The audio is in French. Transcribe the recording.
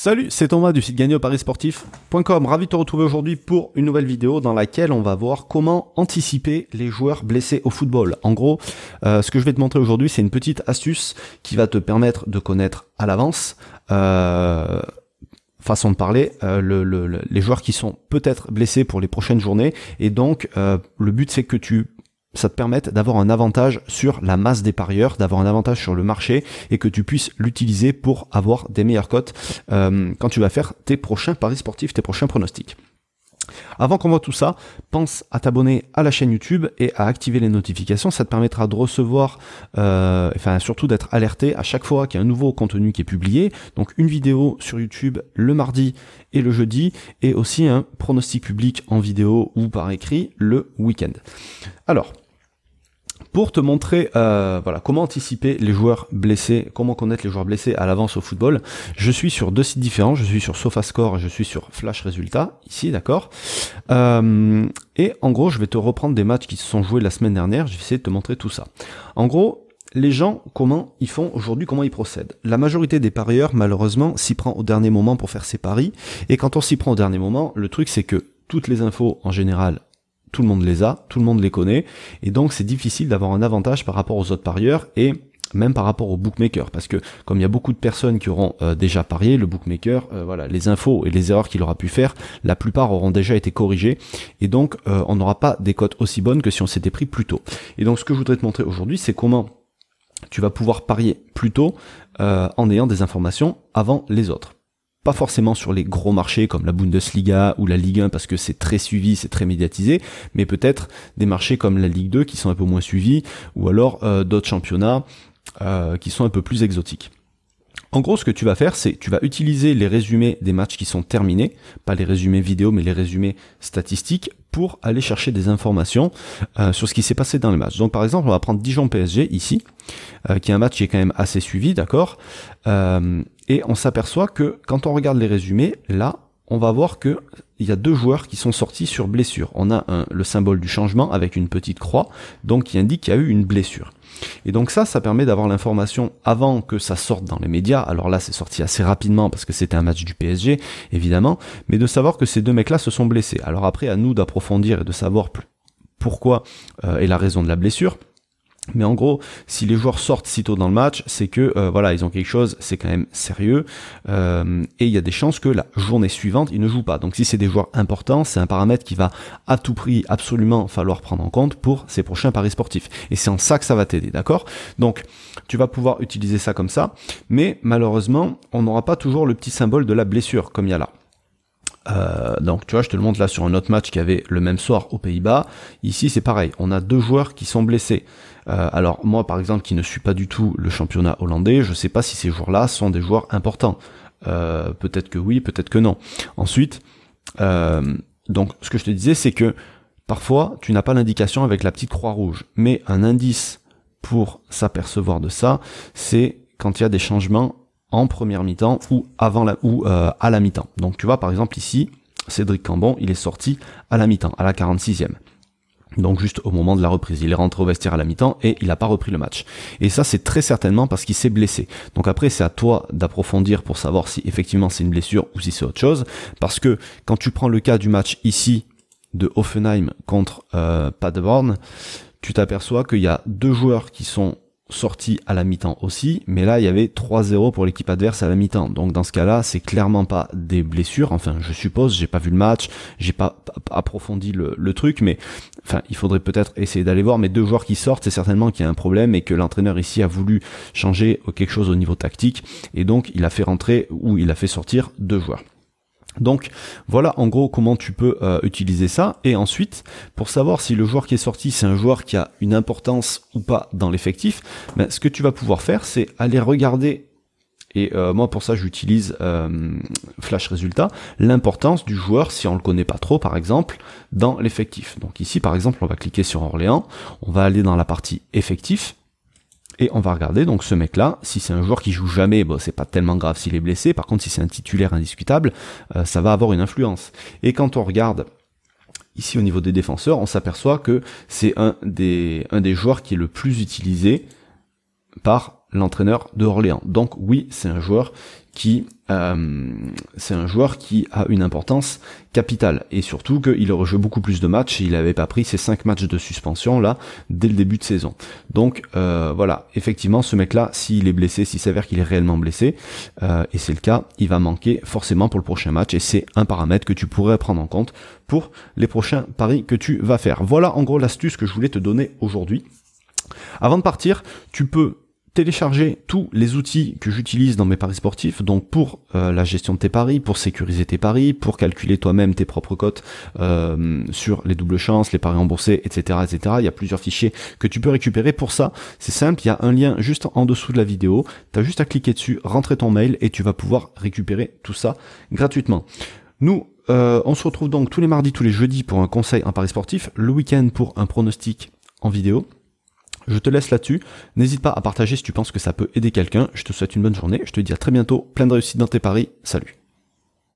Salut, c'est Thomas du site gagneauparisportif.com. Ravi de te retrouver aujourd'hui pour une nouvelle vidéo dans laquelle on va voir comment anticiper les joueurs blessés au football. En gros, euh, ce que je vais te montrer aujourd'hui, c'est une petite astuce qui va te permettre de connaître à l'avance, euh, façon de parler, euh, les joueurs qui sont peut-être blessés pour les prochaines journées. Et donc, le but, c'est que tu ça te permette d'avoir un avantage sur la masse des parieurs, d'avoir un avantage sur le marché et que tu puisses l'utiliser pour avoir des meilleures cotes euh, quand tu vas faire tes prochains paris sportifs, tes prochains pronostics. Avant qu'on voit tout ça, pense à t'abonner à la chaîne YouTube et à activer les notifications. Ça te permettra de recevoir, euh, enfin surtout d'être alerté à chaque fois qu'il y a un nouveau contenu qui est publié. Donc une vidéo sur YouTube le mardi et le jeudi et aussi un pronostic public en vidéo ou par écrit le week-end. Alors, pour te montrer euh, voilà comment anticiper les joueurs blessés, comment connaître les joueurs blessés à l'avance au football. Je suis sur deux sites différents, je suis sur SofaScore et je suis sur Flash Résultats ici, d'accord. Euh, et en gros, je vais te reprendre des matchs qui se sont joués la semaine dernière. Je vais essayer de te montrer tout ça. En gros, les gens, comment ils font aujourd'hui, comment ils procèdent. La majorité des parieurs, malheureusement, s'y prend au dernier moment pour faire ses paris. Et quand on s'y prend au dernier moment, le truc c'est que toutes les infos en général tout le monde les a, tout le monde les connaît, et donc c'est difficile d'avoir un avantage par rapport aux autres parieurs et même par rapport aux bookmakers, parce que comme il y a beaucoup de personnes qui auront euh, déjà parié, le bookmaker, euh, voilà, les infos et les erreurs qu'il aura pu faire, la plupart auront déjà été corrigées, et donc euh, on n'aura pas des cotes aussi bonnes que si on s'était pris plus tôt. Et donc ce que je voudrais te montrer aujourd'hui, c'est comment tu vas pouvoir parier plus tôt en ayant des informations avant les autres pas forcément sur les gros marchés comme la Bundesliga ou la Ligue 1 parce que c'est très suivi, c'est très médiatisé, mais peut-être des marchés comme la Ligue 2 qui sont un peu moins suivis, ou alors euh, d'autres championnats euh, qui sont un peu plus exotiques. En gros, ce que tu vas faire, c'est tu vas utiliser les résumés des matchs qui sont terminés, pas les résumés vidéo, mais les résumés statistiques, pour aller chercher des informations euh, sur ce qui s'est passé dans le match. Donc par exemple, on va prendre Dijon PSG ici, qui est un match qui est quand même assez suivi, d'accord et on s'aperçoit que quand on regarde les résumés, là, on va voir que il y a deux joueurs qui sont sortis sur blessure. On a un, le symbole du changement avec une petite croix, donc qui indique qu'il y a eu une blessure. Et donc ça, ça permet d'avoir l'information avant que ça sorte dans les médias. Alors là, c'est sorti assez rapidement parce que c'était un match du PSG, évidemment, mais de savoir que ces deux mecs-là se sont blessés. Alors après, à nous d'approfondir et de savoir pourquoi euh, est la raison de la blessure. Mais en gros, si les joueurs sortent si tôt dans le match, c'est que euh, voilà, ils ont quelque chose, c'est quand même sérieux, euh, et il y a des chances que la journée suivante, ils ne jouent pas. Donc si c'est des joueurs importants, c'est un paramètre qui va à tout prix absolument falloir prendre en compte pour ces prochains paris sportifs. Et c'est en ça que ça va t'aider, d'accord? Donc tu vas pouvoir utiliser ça comme ça, mais malheureusement, on n'aura pas toujours le petit symbole de la blessure comme il y a là. Euh, donc tu vois, je te le montre là sur un autre match qui avait le même soir aux Pays-Bas. Ici c'est pareil, on a deux joueurs qui sont blessés. Euh, alors moi par exemple qui ne suis pas du tout le championnat hollandais, je sais pas si ces joueurs-là sont des joueurs importants. Euh, peut-être que oui, peut-être que non. Ensuite, donc ce que je te disais c'est que parfois tu n'as pas l'indication avec la petite croix rouge, mais un indice pour s'apercevoir de ça, c'est quand il y a des changements en première mi-temps ou avant la ou euh, à la mi-temps. Donc tu vois par exemple ici, Cédric Cambon, il est sorti à la mi-temps, à la 46e. Donc juste au moment de la reprise, il est rentré au vestiaire à la mi-temps et il n'a pas repris le match. Et ça c'est très certainement parce qu'il s'est blessé. Donc après c'est à toi d'approfondir pour savoir si effectivement c'est une blessure ou si c'est autre chose. Parce que quand tu prends le cas du match ici de Offenheim contre euh, Paderborn, tu t'aperçois qu'il y a deux joueurs qui sont sorti à la mi-temps aussi, mais là il y avait 3-0 pour l'équipe adverse à la mi-temps. Donc dans ce cas-là, c'est clairement pas des blessures. Enfin, je suppose, j'ai pas vu le match, j'ai pas approfondi le, truc, mais enfin, il faudrait peut-être essayer d'aller voir. Mais deux joueurs qui sortent, c'est certainement qu'il y a un problème et que l'entraîneur ici a voulu changer quelque chose au niveau tactique et donc il a fait rentrer ou il a fait sortir deux joueurs. Donc voilà en gros comment tu peux euh, utiliser ça. Et ensuite, pour savoir si le joueur qui est sorti, c'est un joueur qui a une importance ou pas dans l'effectif, ben, ce que tu vas pouvoir faire, c'est aller regarder et euh, moi pour ça j'utilise euh, Flash Résultat, l'importance du joueur si on le connaît pas trop par exemple dans l'effectif. Donc ici par exemple on va cliquer sur Orléans, on va aller dans la partie effectif et on va regarder donc ce mec-là, si c'est un joueur qui joue jamais, bon c'est pas tellement grave s'il est blessé. Par contre, si c'est un titulaire indiscutable, euh, ça va avoir une influence. Et quand on regarde ici au niveau des défenseurs, on s'aperçoit que c'est un des un des joueurs qui est le plus utilisé par l'entraîneur de Orléans. Donc oui, c'est un joueur qui euh, c'est un joueur qui a une importance capitale et surtout qu'il aurait joué beaucoup plus de matchs il n'avait pas pris ses 5 matchs de suspension là dès le début de saison. Donc euh, voilà, effectivement ce mec là, s'il est blessé, s'il s'avère qu'il est réellement blessé, euh, et c'est le cas, il va manquer forcément pour le prochain match et c'est un paramètre que tu pourrais prendre en compte pour les prochains paris que tu vas faire. Voilà en gros l'astuce que je voulais te donner aujourd'hui. Avant de partir, tu peux télécharger tous les outils que j'utilise dans mes paris sportifs, donc pour euh, la gestion de tes paris, pour sécuriser tes paris, pour calculer toi-même tes propres cotes euh, sur les doubles chances, les paris remboursés, etc., etc. Il y a plusieurs fichiers que tu peux récupérer. Pour ça, c'est simple, il y a un lien juste en dessous de la vidéo. Tu as juste à cliquer dessus, rentrer ton mail et tu vas pouvoir récupérer tout ça gratuitement. Nous, euh, on se retrouve donc tous les mardis, tous les jeudis pour un conseil en paris sportif, le week-end pour un pronostic en vidéo. Je te laisse là-dessus. N'hésite pas à partager si tu penses que ça peut aider quelqu'un. Je te souhaite une bonne journée. Je te dis à très bientôt. Plein de réussite dans tes paris. Salut.